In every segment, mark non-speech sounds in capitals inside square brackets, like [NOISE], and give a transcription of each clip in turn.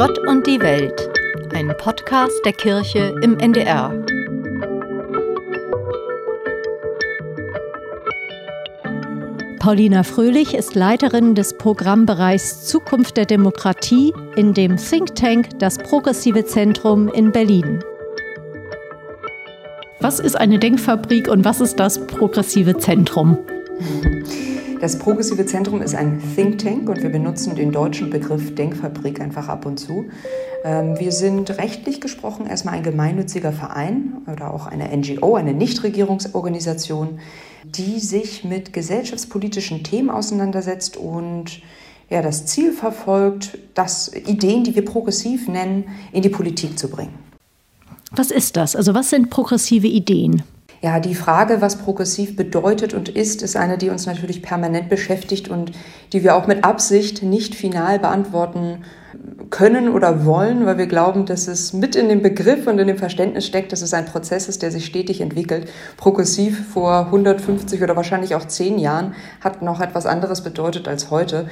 Gott und die Welt, ein Podcast der Kirche im NDR. Paulina Fröhlich ist Leiterin des Programmbereichs Zukunft der Demokratie in dem Think Tank Das Progressive Zentrum in Berlin. Was ist eine Denkfabrik und was ist das Progressive Zentrum? Das Progressive Zentrum ist ein Think Tank und wir benutzen den deutschen Begriff Denkfabrik einfach ab und zu. Ähm, wir sind rechtlich gesprochen erstmal ein gemeinnütziger Verein oder auch eine NGO, eine Nichtregierungsorganisation, die sich mit gesellschaftspolitischen Themen auseinandersetzt und ja, das Ziel verfolgt, das Ideen, die wir progressiv nennen, in die Politik zu bringen. Was ist das? Also was sind progressive Ideen? Ja, die Frage, was progressiv bedeutet und ist, ist eine, die uns natürlich permanent beschäftigt und die wir auch mit Absicht nicht final beantworten können oder wollen, weil wir glauben, dass es mit in dem Begriff und in dem Verständnis steckt, dass es ein Prozess ist, der sich stetig entwickelt. Progressiv vor 150 oder wahrscheinlich auch 10 Jahren hat noch etwas anderes bedeutet als heute.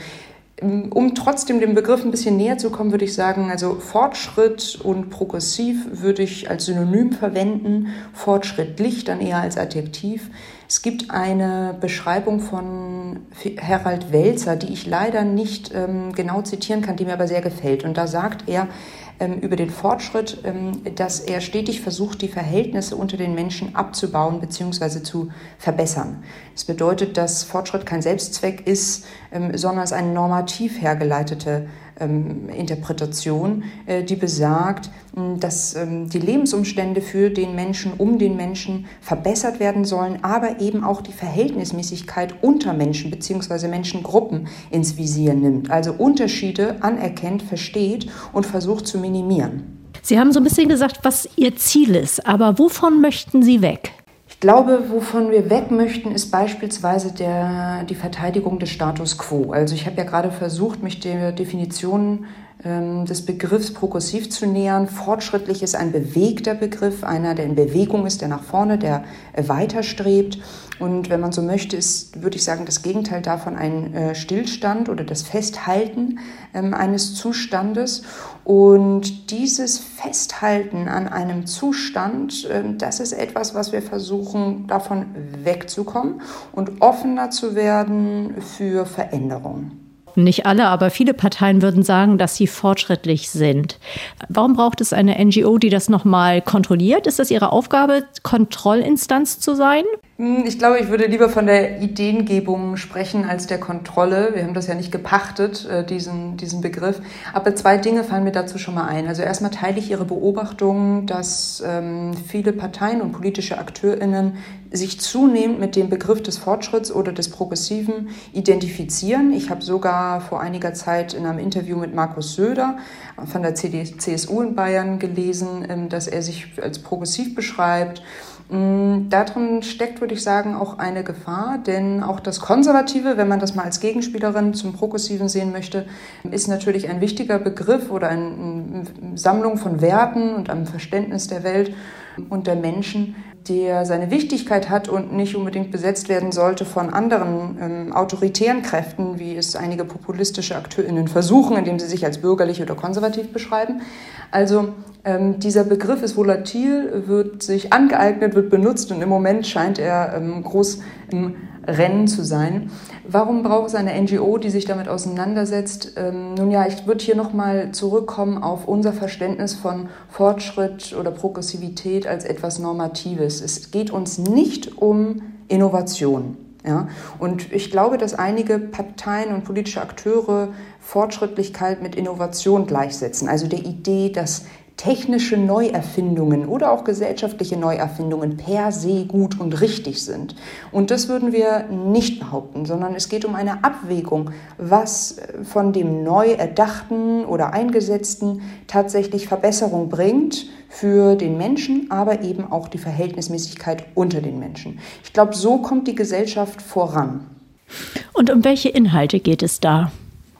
Um trotzdem dem Begriff ein bisschen näher zu kommen, würde ich sagen, also Fortschritt und progressiv würde ich als Synonym verwenden, fortschrittlich dann eher als Adjektiv. Es gibt eine Beschreibung von Herald Welzer, die ich leider nicht ähm, genau zitieren kann, die mir aber sehr gefällt. Und da sagt er, ähm, über den Fortschritt, ähm, dass er stetig versucht, die Verhältnisse unter den Menschen abzubauen bzw. zu verbessern. Das bedeutet, dass Fortschritt kein Selbstzweck ist, ähm, sondern es eine normativ hergeleitete ähm, Interpretation, äh, die besagt, dass ähm, die Lebensumstände für den Menschen, um den Menschen verbessert werden sollen, aber eben auch die Verhältnismäßigkeit unter Menschen bzw. Menschengruppen ins Visier nimmt. Also Unterschiede anerkennt, versteht und versucht zu minimieren. Sie haben so ein bisschen gesagt, was Ihr Ziel ist, aber wovon möchten Sie weg? Ich glaube, wovon wir weg möchten, ist beispielsweise der, die Verteidigung des Status quo. Also ich habe ja gerade versucht, mich der Definition des Begriffs progressiv zu nähern. Fortschrittlich ist ein bewegter Begriff, einer, der in Bewegung ist, der nach vorne, der weiterstrebt. Und wenn man so möchte, ist, würde ich sagen, das Gegenteil davon ein äh, Stillstand oder das Festhalten ähm, eines Zustandes. Und dieses Festhalten an einem Zustand, äh, das ist etwas, was wir versuchen, davon wegzukommen und offener zu werden für Veränderungen. Nicht alle, aber viele Parteien würden sagen, dass sie fortschrittlich sind. Warum braucht es eine NGO, die das nochmal kontrolliert? Ist das Ihre Aufgabe, Kontrollinstanz zu sein? Hm, ich glaube, ich würde lieber von der Ideengebung sprechen als der Kontrolle. Wir haben das ja nicht gepachtet, äh, diesen, diesen Begriff. Aber zwei Dinge fallen mir dazu schon mal ein. Also erstmal teile ich Ihre Beobachtung, dass ähm, viele Parteien und politische AkteurInnen sich zunehmend mit dem Begriff des Fortschritts oder des Progressiven identifizieren. Ich habe sogar vor einiger Zeit in einem Interview mit Markus Söder von der CSU in Bayern gelesen, ähm, dass er sich als progressiv beschreibt. Mm, darin steckt, würde ich sagen, auch eine Gefahr, denn auch das Konservative, wenn man das mal als Gegenspielerin zum Progressiven sehen möchte, ist natürlich ein wichtiger Begriff oder eine Sammlung von Werten und einem Verständnis der Welt und der Menschen, der seine Wichtigkeit hat und nicht unbedingt besetzt werden sollte von anderen ähm, autoritären Kräften, wie es einige populistische AkteurInnen versuchen, indem sie sich als bürgerlich oder konservativ beschreiben. Also ähm, dieser Begriff ist volatil, wird sich angeeignet, wird benutzt und im Moment scheint er ähm, groß im Rennen zu sein. Warum braucht es eine NGO, die sich damit auseinandersetzt? Ähm, nun ja, ich würde hier nochmal zurückkommen auf unser Verständnis von Fortschritt oder Progressivität als etwas Normatives. Es geht uns nicht um Innovation. Ja? Und ich glaube, dass einige Parteien und politische Akteure Fortschrittlichkeit mit Innovation gleichsetzen. Also der Idee, dass technische Neuerfindungen oder auch gesellschaftliche Neuerfindungen per se gut und richtig sind. Und das würden wir nicht behaupten, sondern es geht um eine Abwägung, was von dem neu erdachten oder eingesetzten tatsächlich Verbesserung bringt für den Menschen, aber eben auch die Verhältnismäßigkeit unter den Menschen. Ich glaube, so kommt die Gesellschaft voran. Und um welche Inhalte geht es da?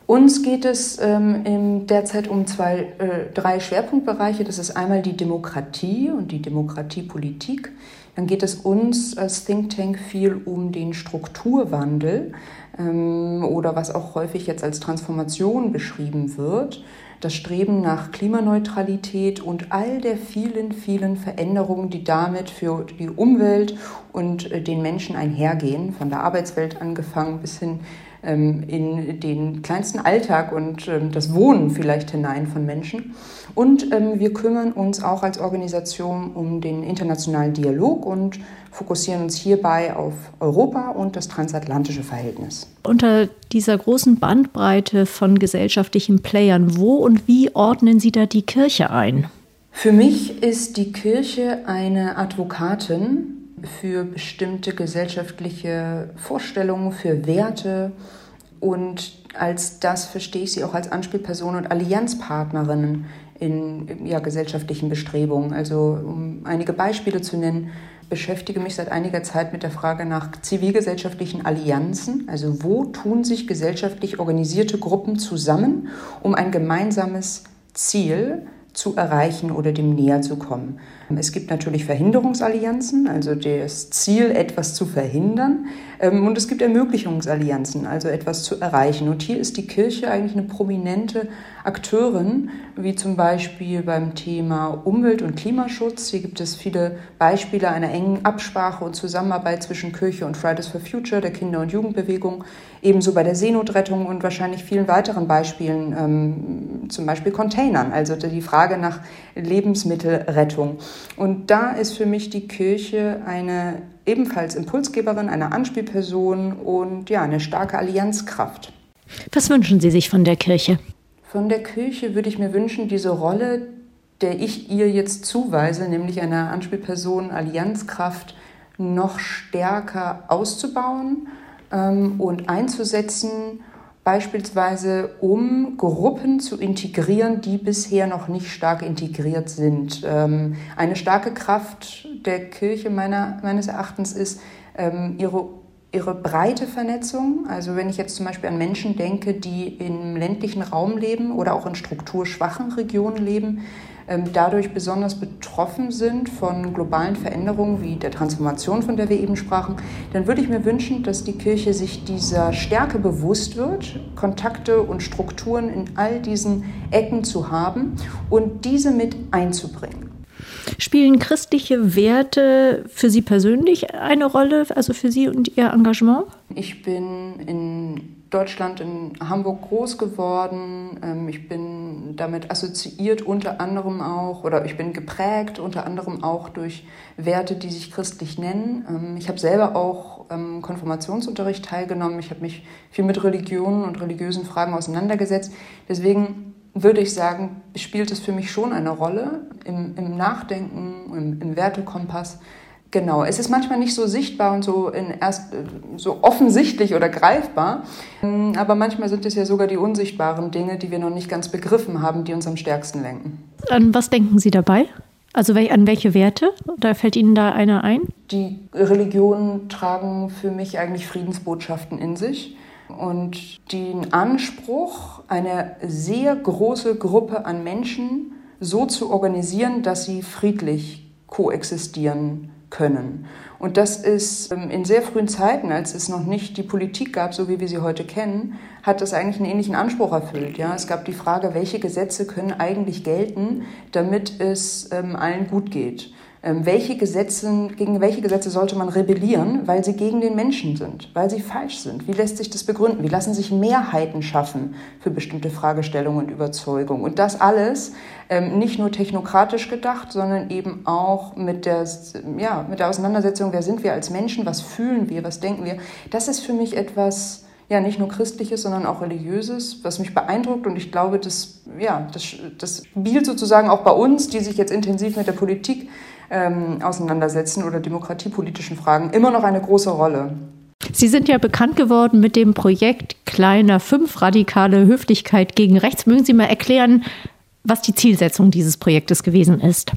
Uns geht es ähm, derzeit um zwei, äh, drei Schwerpunktbereiche. Das ist einmal die Demokratie und die Demokratiepolitik. dann geht es uns als Think Tank viel um den Strukturwandel ähm, oder was auch häufig jetzt als Transformation beschrieben wird das Streben nach Klimaneutralität und all der vielen, vielen Veränderungen, die damit für die Umwelt und äh, den Menschen einhergehen, von der Arbeitswelt angefangen bis hin ähm, in den kleinsten Alltag und ähm, das Wohnen vielleicht hinein von Menschen. Und ähm, wir kümmern uns auch als Organisation um den internationalen Dialog und fokussieren uns hierbei auf Europa und das transatlantische Verhältnis. Unter dieser großen Bandbreite von gesellschaftlichen Playern, wo und wie ordnen Sie da die Kirche ein? Für mich ist die Kirche eine Advokatin für bestimmte gesellschaftliche Vorstellungen, für Werte und als das verstehe ich sie auch als Anspielperson und Allianzpartnerinnen in ja, gesellschaftlichen Bestrebungen. Also um einige Beispiele zu nennen, beschäftige mich seit einiger Zeit mit der Frage nach zivilgesellschaftlichen Allianzen. Also wo tun sich gesellschaftlich organisierte Gruppen zusammen, um ein gemeinsames Ziel zu erreichen oder dem näher zu kommen. Es gibt natürlich Verhinderungsallianzen, also das Ziel, etwas zu verhindern. Ähm, und es gibt Ermöglichungsallianzen, also etwas zu erreichen. Und hier ist die Kirche eigentlich eine prominente Akteurin, wie zum Beispiel beim Thema Umwelt- und Klimaschutz. Hier gibt es viele Beispiele einer engen Absprache und Zusammenarbeit zwischen Kirche und Fridays for Future, der Kinder- und Jugendbewegung, ebenso bei der Seenotrettung und wahrscheinlich vielen weiteren Beispielen, ähm, zum Beispiel Containern, also die Frage nach Lebensmittelrettung. Und da ist für mich die Kirche eine ebenfalls Impulsgeberin, eine Anspielperson und ja, eine starke Allianzkraft. Was wünschen Sie sich von der Kirche? Von der Kirche würde ich mir wünschen, diese Rolle, der ich ihr jetzt zuweise, nämlich einer Anspielperson, Allianzkraft, noch stärker auszubauen ähm, und einzusetzen, beispielsweise um Gruppen zu integrieren, die bisher noch nicht stark integriert sind. Ähm, eine starke Kraft der Kirche meiner, meines Erachtens ist ähm, ihre ihre breite Vernetzung. Also wenn ich jetzt zum Beispiel an Menschen denke, die im ländlichen Raum leben oder auch in strukturschwachen Regionen leben, ähm, dadurch besonders betroffen sind von globalen Veränderungen wie der Transformation, von der wir eben sprachen, dann würde ich mir wünschen, dass die Kirche sich dieser Stärke bewusst wird, Kontakte und Strukturen in all diesen Ecken zu haben und diese mit einzubringen. Spielen christliche Werte für Sie persönlich eine Rolle, also für Sie und Ihr Engagement? Ich bin in Deutschland, in Hamburg groß geworden. Ähm, ich bin damit assoziiert unter anderem auch, oder ich bin geprägt unter anderem auch durch Werte, die sich christlich nennen. Ähm, ich habe selber auch ähm, Konfirmationsunterricht teilgenommen. Ich habe mich viel mit Religionen und religiösen Fragen auseinandergesetzt. Deswegen würde ich sagen, spielt es für mich schon eine Rolle im, im Nachdenken, im, im Wertekompass. Genau, es ist manchmal nicht so sichtbar und so, in erst, so offensichtlich oder greifbar, aber manchmal sind es ja sogar die unsichtbaren Dinge, die wir noch nicht ganz begriffen haben, die uns am stärksten lenken. An was denken Sie dabei? Also an welche Werte? Da fällt Ihnen da einer ein? Die Religionen tragen für mich eigentlich Friedensbotschaften in sich und den Anspruch, eine sehr große Gruppe an Menschen so zu organisieren, dass sie friedlich koexistieren können. Und das ist ähm, in sehr frühen Zeiten, als es noch nicht die Politik gab, so wie wir sie heute kennen, hat das eigentlich einen ähnlichen Anspruch erfüllt. Ja, es gab die Frage, welche Gesetze können eigentlich gelten, damit es ähm, allen gut geht. Ähm, welche Gesetze, gegen welche Gesetze sollte man rebellieren, weil sie gegen den Menschen sind, weil sie falsch sind? Wie lässt sich das begründen? Wie lassen sich Mehrheiten schaffen für bestimmte Fragestellungen und Überzeugungen? Und das alles ähm, nicht nur technokratisch gedacht, sondern eben auch mit der, ja, mit der Auseinandersetzung, wer sind wir als Menschen, was fühlen wir, was denken wir. Das ist für mich etwas, ja, nicht nur christliches, sondern auch religiöses, was mich beeindruckt. Und ich glaube, das, ja, das, das spielt sozusagen auch bei uns, die sich jetzt intensiv mit der Politik ähm, auseinandersetzen oder demokratiepolitischen Fragen immer noch eine große Rolle. Sie sind ja bekannt geworden mit dem Projekt Kleiner 5 radikale Höflichkeit gegen Rechts. Mögen Sie mal erklären, was die Zielsetzung dieses Projektes gewesen ist?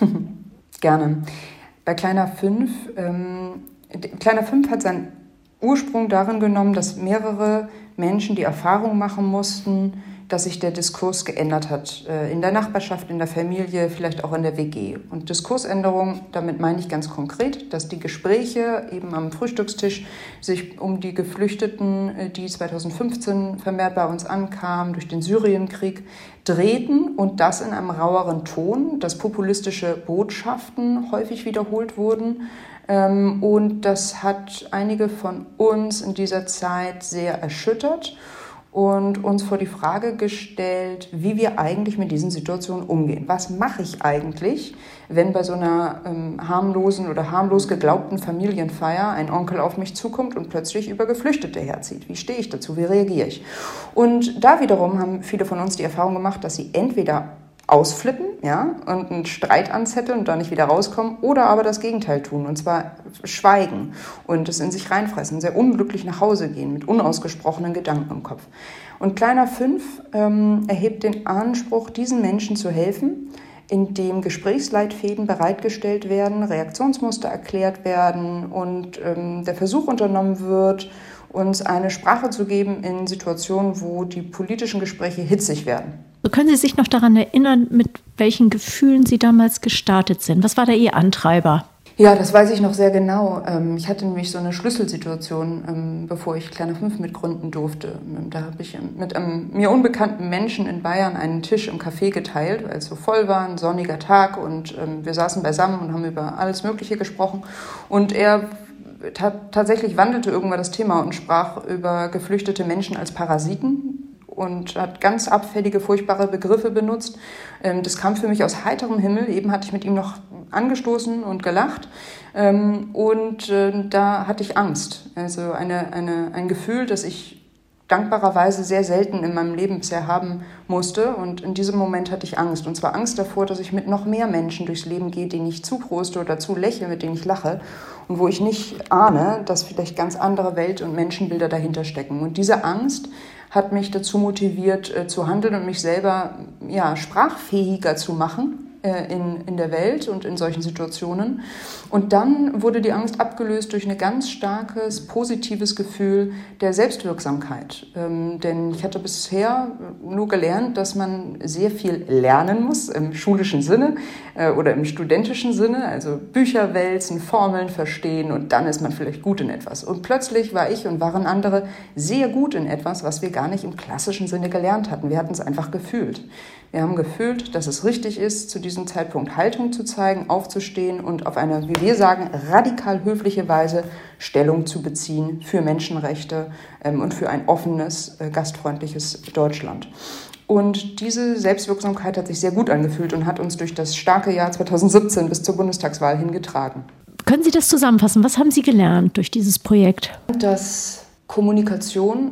[LAUGHS] Gerne. Bei Kleiner 5, ähm, Kleiner 5 hat seinen Ursprung darin genommen, dass mehrere Menschen die Erfahrung machen mussten, dass sich der Diskurs geändert hat. Äh, in der Nachbarschaft, in der Familie, vielleicht auch in der WG. Und Diskursänderung, damit meine ich ganz konkret, dass die Gespräche eben am Frühstückstisch sich um die Geflüchteten, äh, die 2015 vermehrt bei uns ankamen, durch den Syrienkrieg, drehten und das in einem raueren Ton, dass populistische Botschaften häufig wiederholt wurden. Ähm, und das hat einige von uns in dieser Zeit sehr erschüttert und uns vor die Frage gestellt, wie wir eigentlich mit diesen Situationen umgehen. Was mache ich eigentlich, wenn bei so einer ähm, harmlosen oder harmlos geglaubten Familienfeier ein Onkel auf mich zukommt und plötzlich über Geflüchtete herzieht? Wie stehe ich dazu? Wie reagiere ich? Und da wiederum haben viele von uns die Erfahrung gemacht, dass sie entweder ausflippen ja, und einen Streit anzetteln und da nicht wieder rauskommen oder aber das Gegenteil tun und zwar schweigen und es in sich reinfressen, sehr unglücklich nach Hause gehen mit unausgesprochenen Gedanken im Kopf. Und Kleiner 5 ähm, erhebt den Anspruch, diesen Menschen zu helfen, indem Gesprächsleitfäden bereitgestellt werden, Reaktionsmuster erklärt werden und ähm, der Versuch unternommen wird, uns eine Sprache zu geben in Situationen, wo die politischen Gespräche hitzig werden. Können Sie sich noch daran erinnern, mit welchen Gefühlen Sie damals gestartet sind? Was war da Ihr Antreiber? Ja, das weiß ich noch sehr genau. Ähm, ich hatte nämlich so eine Schlüsselsituation, ähm, bevor ich Kleiner 5 mitgründen durfte. Ähm, da habe ich mit einem mir unbekannten Menschen in Bayern einen Tisch im Café geteilt, weil es so voll war, ein sonniger Tag und wir saßen beisammen und haben über alles Mögliche gesprochen. Und er tatsächlich wandelte irgendwann das Thema und sprach über geflüchtete Menschen als Parasiten und hat ganz abfällige, furchtbare Begriffe benutzt. Ähm, das kam für mich aus heiterem Himmel. Eben hatte ich mit ihm noch angestoßen und gelacht. Ähm, und äh, da hatte ich Angst. Also eine, eine, ein Gefühl, das ich dankbarerweise sehr selten in meinem Leben bisher haben musste. Und in diesem Moment hatte ich Angst. Und zwar Angst davor, dass ich mit noch mehr Menschen durchs Leben gehe, denen ich zuproste oder zu lächle, mit denen ich lache. Und wo ich nicht ahne, dass vielleicht ganz andere Welt- und Menschenbilder dahinter stecken. Und diese Angst hat mich dazu motiviert äh, zu handeln und mich selber ja, sprachfähiger zu machen in, in der Welt und in solchen Situationen. Und dann wurde die Angst abgelöst durch ein ganz starkes, positives Gefühl der Selbstwirksamkeit. Ähm, denn ich hatte bisher nur gelernt, dass man sehr viel lernen muss im schulischen Sinne äh, oder im studentischen Sinne, also Bücher wälzen, Formeln verstehen und dann ist man vielleicht gut in etwas. Und plötzlich war ich und waren andere sehr gut in etwas, was wir gar nicht im klassischen Sinne gelernt hatten. Wir hatten es einfach gefühlt. Wir haben gefühlt, dass es richtig ist, zu diesem Zeitpunkt Haltung zu zeigen, aufzustehen und auf eine, wie wir sagen, radikal höfliche Weise Stellung zu beziehen für Menschenrechte ähm, und für ein offenes, äh, gastfreundliches Deutschland. Und diese Selbstwirksamkeit hat sich sehr gut angefühlt und hat uns durch das starke Jahr 2017 bis zur Bundestagswahl hingetragen. Können Sie das zusammenfassen? Was haben Sie gelernt durch dieses Projekt? Dass Kommunikation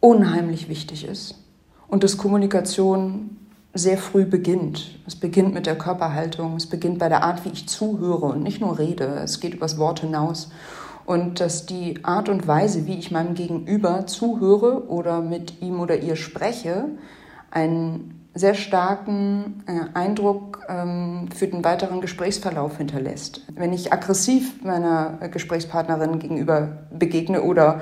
unheimlich wichtig ist und dass Kommunikation sehr früh beginnt. Es beginnt mit der Körperhaltung, es beginnt bei der Art, wie ich zuhöre und nicht nur rede. Es geht übers Wort hinaus. Und dass die Art und Weise, wie ich meinem Gegenüber zuhöre oder mit ihm oder ihr spreche, einen sehr starken äh, Eindruck ähm, für den weiteren Gesprächsverlauf hinterlässt. Wenn ich aggressiv meiner Gesprächspartnerin gegenüber begegne oder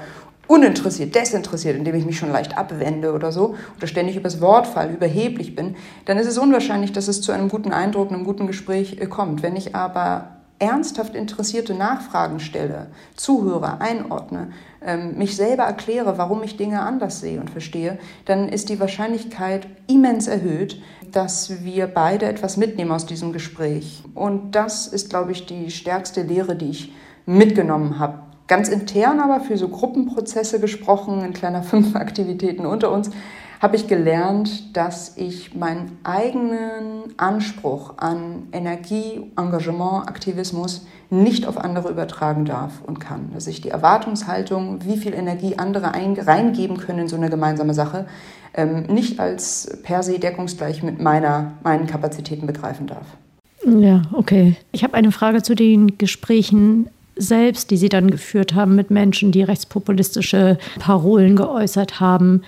uninteressiert, desinteressiert, indem ich mich schon leicht abwende oder so, oder ständig übers Wort fall, überheblich bin, dann ist es unwahrscheinlich, dass es zu einem guten Eindruck, einem guten Gespräch äh, kommt. Wenn ich aber ernsthaft interessierte Nachfragen stelle, zuhöre, einordne, ähm, mich selber erkläre, warum ich Dinge anders sehe und verstehe, dann ist die Wahrscheinlichkeit immens erhöht, dass wir beide etwas mitnehmen aus diesem Gespräch. Und das ist, glaube ich, die stärkste Lehre, die ich mitgenommen habe Ganz intern aber für so Gruppenprozesse gesprochen, in kleiner [LAUGHS] fünf Aktivitäten unter uns, habe ich gelernt, dass ich meinen eigenen Anspruch an Energie, Engagement, Aktivismus nicht auf andere übertragen darf und kann. Dass ich die Erwartungshaltung, wie viel Energie andere reingeben können in so eine gemeinsame Sache, ähm, nicht als per se deckungsgleich mit meiner, meinen Kapazitäten begreifen darf. Ja, okay. Ich habe eine Frage zu den Gesprächen selbst, die sie dann geführt haben mit Menschen, die rechtspopulistische Parolen geäußert haben.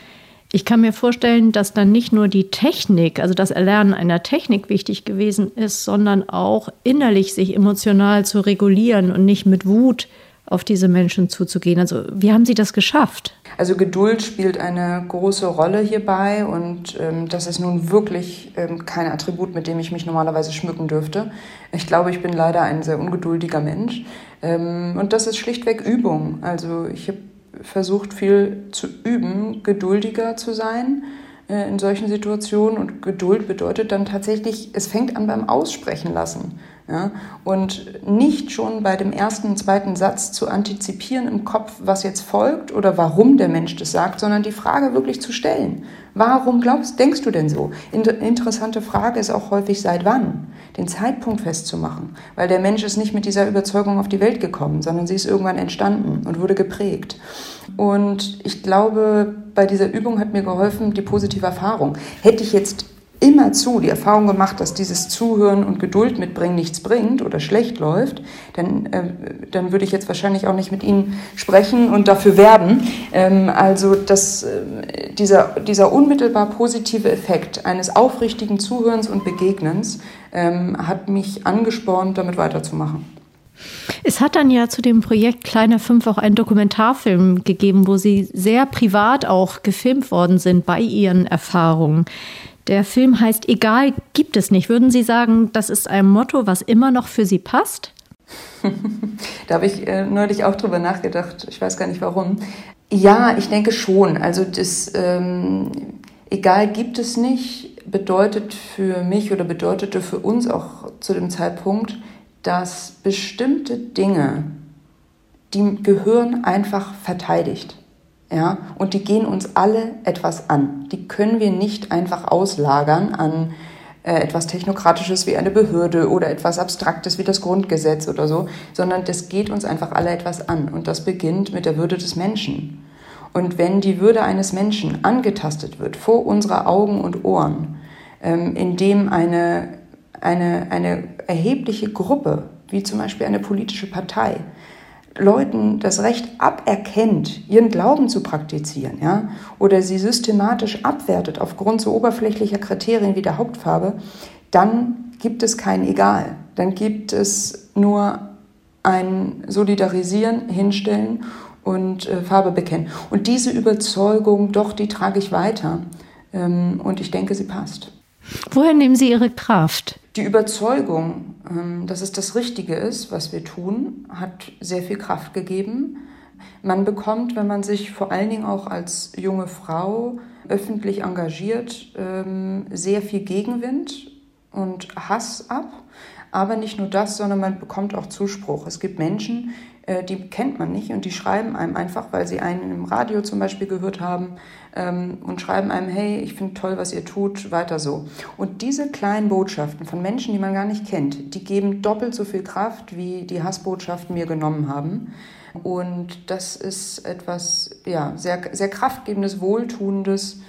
Ich kann mir vorstellen, dass dann nicht nur die Technik, also das Erlernen einer Technik wichtig gewesen ist, sondern auch innerlich sich emotional zu regulieren und nicht mit Wut auf diese Menschen zuzugehen? Also wie haben Sie das geschafft? Also Geduld spielt eine große Rolle hierbei und ähm, das ist nun wirklich ähm, kein Attribut, mit dem ich mich normalerweise schmücken dürfte. Ich glaube, ich bin leider ein sehr ungeduldiger Mensch ähm, und das ist schlichtweg Übung. Also ich habe versucht viel zu üben, geduldiger zu sein äh, in solchen Situationen und Geduld bedeutet dann tatsächlich, es fängt an beim Aussprechen lassen. Ja? Und nicht schon bei dem ersten, zweiten Satz zu antizipieren im Kopf, was jetzt folgt oder warum der Mensch das sagt, sondern die Frage wirklich zu stellen. Warum glaubst, denkst du denn so? Interessante Frage ist auch häufig, seit wann? Den Zeitpunkt festzumachen, weil der Mensch ist nicht mit dieser Überzeugung auf die Welt gekommen, sondern sie ist irgendwann entstanden und wurde geprägt. Und ich glaube, bei dieser Übung hat mir geholfen die positive Erfahrung. Hätte ich jetzt immer zu die Erfahrung gemacht, dass dieses Zuhören und Geduld mitbringen nichts bringt oder schlecht läuft, dann, äh, dann würde ich jetzt wahrscheinlich auch nicht mit Ihnen sprechen und dafür werben. Ähm, also dass, äh, dieser, dieser unmittelbar positive Effekt eines aufrichtigen Zuhörens und Begegnens ähm, hat mich angespornt, damit weiterzumachen. Es hat dann ja zu dem Projekt Kleiner Fünf auch einen Dokumentarfilm gegeben, wo Sie sehr privat auch gefilmt worden sind bei Ihren Erfahrungen. Der Film heißt Egal gibt es nicht. Würden Sie sagen, das ist ein Motto, was immer noch für Sie passt? [LAUGHS] da habe ich äh, neulich auch drüber nachgedacht. Ich weiß gar nicht warum. Ja, ich denke schon. Also das ähm, Egal gibt es nicht bedeutet für mich oder bedeutete für uns auch zu dem Zeitpunkt, dass bestimmte Dinge, die gehören einfach verteidigt. Ja, und die gehen uns alle etwas an. Die können wir nicht einfach auslagern an äh, etwas Technokratisches wie eine Behörde oder etwas Abstraktes wie das Grundgesetz oder so, sondern das geht uns einfach alle etwas an. Und das beginnt mit der Würde des Menschen. Und wenn die Würde eines Menschen angetastet wird vor unserer Augen und Ohren, ähm, indem eine, eine, eine erhebliche Gruppe, wie zum Beispiel eine politische Partei, Leuten das Recht aberkennt, ihren Glauben zu praktizieren, ja, oder sie systematisch abwertet aufgrund so oberflächlicher Kriterien wie der Hauptfarbe, dann gibt es kein Egal. Dann gibt es nur ein Solidarisieren, Hinstellen und äh, Farbe bekennen. Und diese Überzeugung, doch, die trage ich weiter. Ähm, und ich denke, sie passt. Woher nehmen Sie Ihre Kraft? Die Überzeugung, ähm, dass es das Richtige ist, was wir tun, hat sehr viel Kraft gegeben. Man bekommt, wenn man sich vor allen Dingen auch als junge Frau öffentlich engagiert, ähm, sehr viel Gegenwind und Hass ab. Aber nicht nur das, sondern man bekommt auch Zuspruch. Es gibt Menschen, äh, die kennt man nicht und die schreiben einem einfach, weil sie einen im Radio zum Beispiel gehört haben ähm, und schreiben einem, hey, ich finde toll, was ihr tut, weiter so. Und diese kleinen Botschaften von Menschen, die man gar nicht kennt, die geben doppelt so viel Kraft, wie die Hassbotschaften mir genommen haben. Und das ist etwas ja, sehr, sehr kraftgebendes, wohltuendes,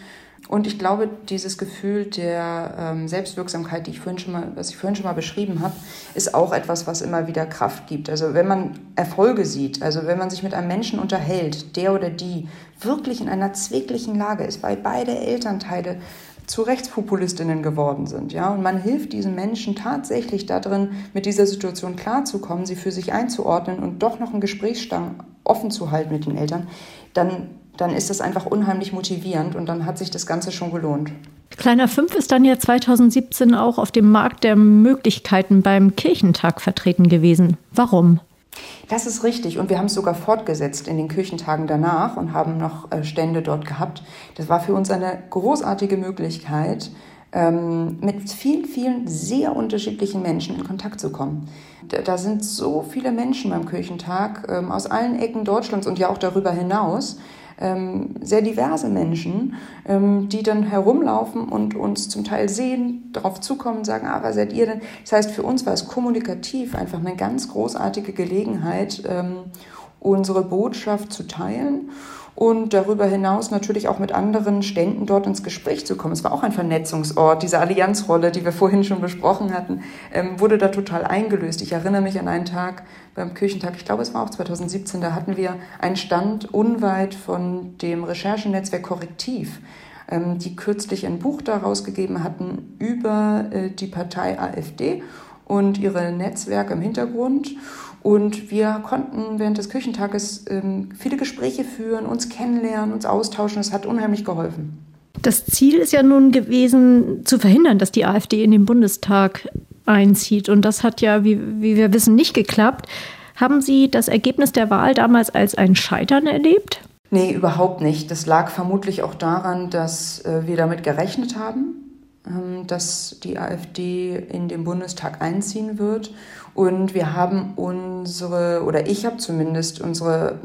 und ich glaube, dieses Gefühl der ähm, Selbstwirksamkeit, die ich vorhin schon mal, was ich vorhin schon mal beschrieben habe, ist auch etwas, was immer wieder Kraft gibt. Also wenn man Erfolge sieht, also wenn man sich mit einem Menschen unterhält, der oder die wirklich in einer zwicklichen Lage ist, weil beide Elternteile zu Rechtspopulistinnen geworden sind, ja, und man hilft diesen Menschen tatsächlich darin, mit dieser Situation klarzukommen, sie für sich einzuordnen und doch noch einen Gesprächsstamm offen zu halten mit den Eltern, dann dann ist das einfach unheimlich motivierend und dann hat sich das Ganze schon gelohnt. Kleiner 5 ist dann ja 2017 auch auf dem Markt der Möglichkeiten beim Kirchentag vertreten gewesen. Warum? Das ist richtig und wir haben es sogar fortgesetzt in den Kirchentagen danach und haben noch äh, Stände dort gehabt. Das war für uns eine großartige Möglichkeit, ähm, mit vielen, vielen sehr unterschiedlichen Menschen in Kontakt zu kommen. Da sind so viele Menschen beim Kirchentag ähm, aus allen Ecken Deutschlands und ja auch darüber hinaus ähm, sehr diverse Menschen, ähm, die dann herumlaufen und uns zum Teil sehen, darauf zukommen sagen, ah, wer seid ihr denn? Das heißt, für uns war es kommunikativ einfach eine ganz großartige Gelegenheit, ähm, unsere Botschaft zu teilen und darüber hinaus natürlich auch mit anderen Ständen dort ins Gespräch zu kommen. Es war auch ein Vernetzungsort. Diese Allianzrolle, die wir vorhin schon besprochen hatten, ähm, wurde da total eingelöst. Ich erinnere mich an einen Tag beim Kirchentag, ich glaube es war auch 2017, da hatten wir einen Stand unweit von dem Recherchenetzwerk Korrektiv ähm, die kürzlich ein Buch daraus gegeben hatten über äh, die Partei AfD und ihre Netzwerke im Hintergrund. Und wir konnten während des Küchentages ähm, viele Gespräche führen, uns kennenlernen, uns austauschen. Es hat unheimlich geholfen. Das Ziel ist ja nun gewesen, zu verhindern, dass die AfD in den Bundestag einzieht. Und das hat ja, wie, wie wir wissen, nicht geklappt. Haben Sie das Ergebnis der Wahl damals als ein Scheitern erlebt? Nee, überhaupt nicht. Das lag vermutlich auch daran, dass äh, wir damit gerechnet haben, dass die AfD in den Bundestag einziehen wird. Und wir haben unsere, oder ich habe zumindest unsere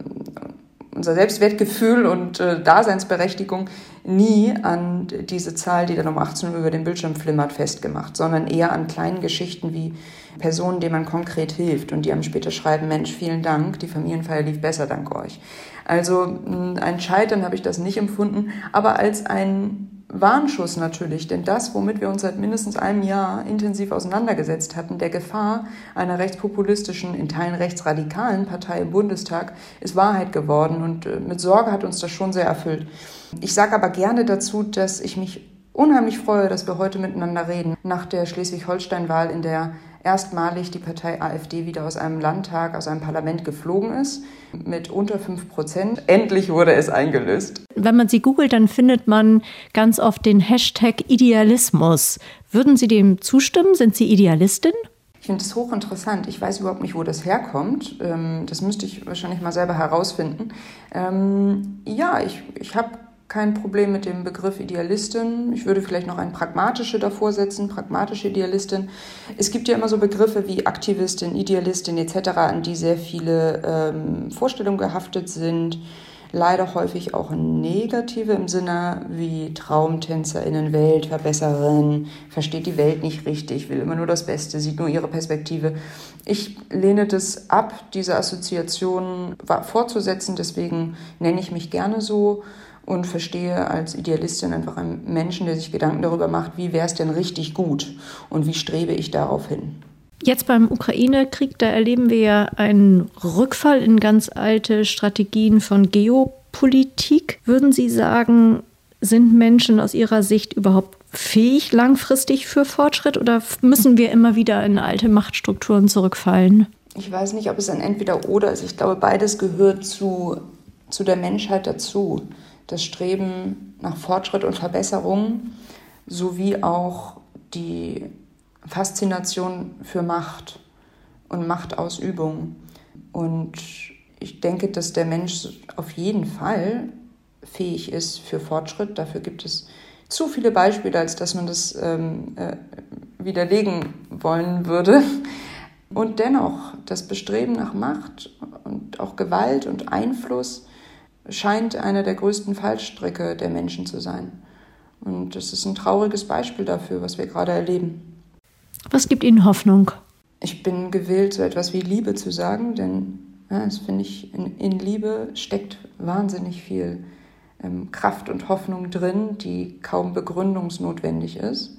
unser Selbstwertgefühl und äh, Daseinsberechtigung nie an diese Zahl, die dann um 18 Uhr über den Bildschirm flimmert, festgemacht, sondern eher an kleinen Geschichten wie Personen, denen man konkret hilft und die einem später schreiben, Mensch, vielen Dank, die Familienfeier lief besser dank euch. Also ein Scheitern habe ich das nicht empfunden, aber als ein Warnschuss natürlich, denn das, womit wir uns seit mindestens einem Jahr intensiv auseinandergesetzt hatten, der Gefahr einer rechtspopulistischen, in Teilen rechtsradikalen Partei im Bundestag, ist Wahrheit geworden und äh, mit Sorge hat uns das schon sehr erfüllt. Ich sage aber gerne dazu, dass ich mich unheimlich freue, dass wir heute miteinander reden. Nach der Schleswig-Holstein-Wahl, in der erstmalig die Partei AfD wieder aus einem Landtag, aus einem Parlament geflogen ist, mit unter 5 Prozent. Endlich wurde es eingelöst. Wenn man sie googelt, dann findet man ganz oft den Hashtag Idealismus. Würden Sie dem zustimmen? Sind Sie Idealistin? Ich finde es hochinteressant. Ich weiß überhaupt nicht, wo das herkommt. Ähm, das müsste ich wahrscheinlich mal selber herausfinden. Ähm, ja, ich, ich habe kein Problem mit dem Begriff Idealistin. Ich würde vielleicht noch ein pragmatische davor setzen, pragmatische Idealistin. Es gibt ja immer so Begriffe wie Aktivistin, Idealistin etc., an die sehr viele ähm, Vorstellungen gehaftet sind. Leider häufig auch negative im Sinne wie Traumtänzerin, Weltverbesserin, versteht die Welt nicht richtig, will immer nur das Beste, sieht nur ihre Perspektive. Ich lehne das ab, diese Assoziation fortzusetzen, deswegen nenne ich mich gerne so und verstehe als Idealistin einfach einen Menschen, der sich Gedanken darüber macht, wie wäre es denn richtig gut und wie strebe ich darauf hin. Jetzt beim Ukraine-Krieg, da erleben wir ja einen Rückfall in ganz alte Strategien von Geopolitik. Würden Sie sagen, sind Menschen aus Ihrer Sicht überhaupt fähig langfristig für Fortschritt oder müssen wir immer wieder in alte Machtstrukturen zurückfallen? Ich weiß nicht, ob es ein Entweder-Oder ist. Ich glaube, beides gehört zu, zu der Menschheit dazu das Streben nach Fortschritt und Verbesserung sowie auch die Faszination für Macht und Machtausübung. Und ich denke, dass der Mensch auf jeden Fall fähig ist für Fortschritt. Dafür gibt es zu viele Beispiele, als dass man das ähm, äh, widerlegen wollen würde. Und dennoch, das Bestreben nach Macht und auch Gewalt und Einfluss scheint einer der größten Fallstricke der Menschen zu sein. Und das ist ein trauriges Beispiel dafür, was wir gerade erleben. Was gibt Ihnen Hoffnung? Ich bin gewillt, so etwas wie Liebe zu sagen, denn ja, das finde ich, in, in, Liebe steckt wahnsinnig viel ähm, Kraft und Hoffnung drin, die kaum begründungsnotwendig ist.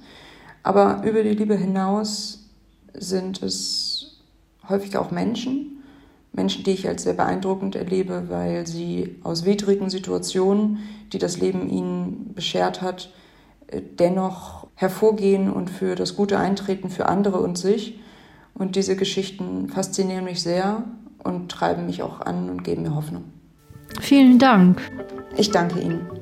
Aber über die Liebe hinaus sind es häufig auch Menschen, Menschen, die ich als sehr beeindruckend erlebe, weil sie aus widrigen Situationen, die das Leben ihnen beschert hat, äh, dennoch hervorgehen und für das Gute eintreten für andere und sich. Und diese Geschichten faszinieren mich sehr und treiben mich auch an und geben mir Hoffnung. Vielen Dank. Ich danke Ihnen.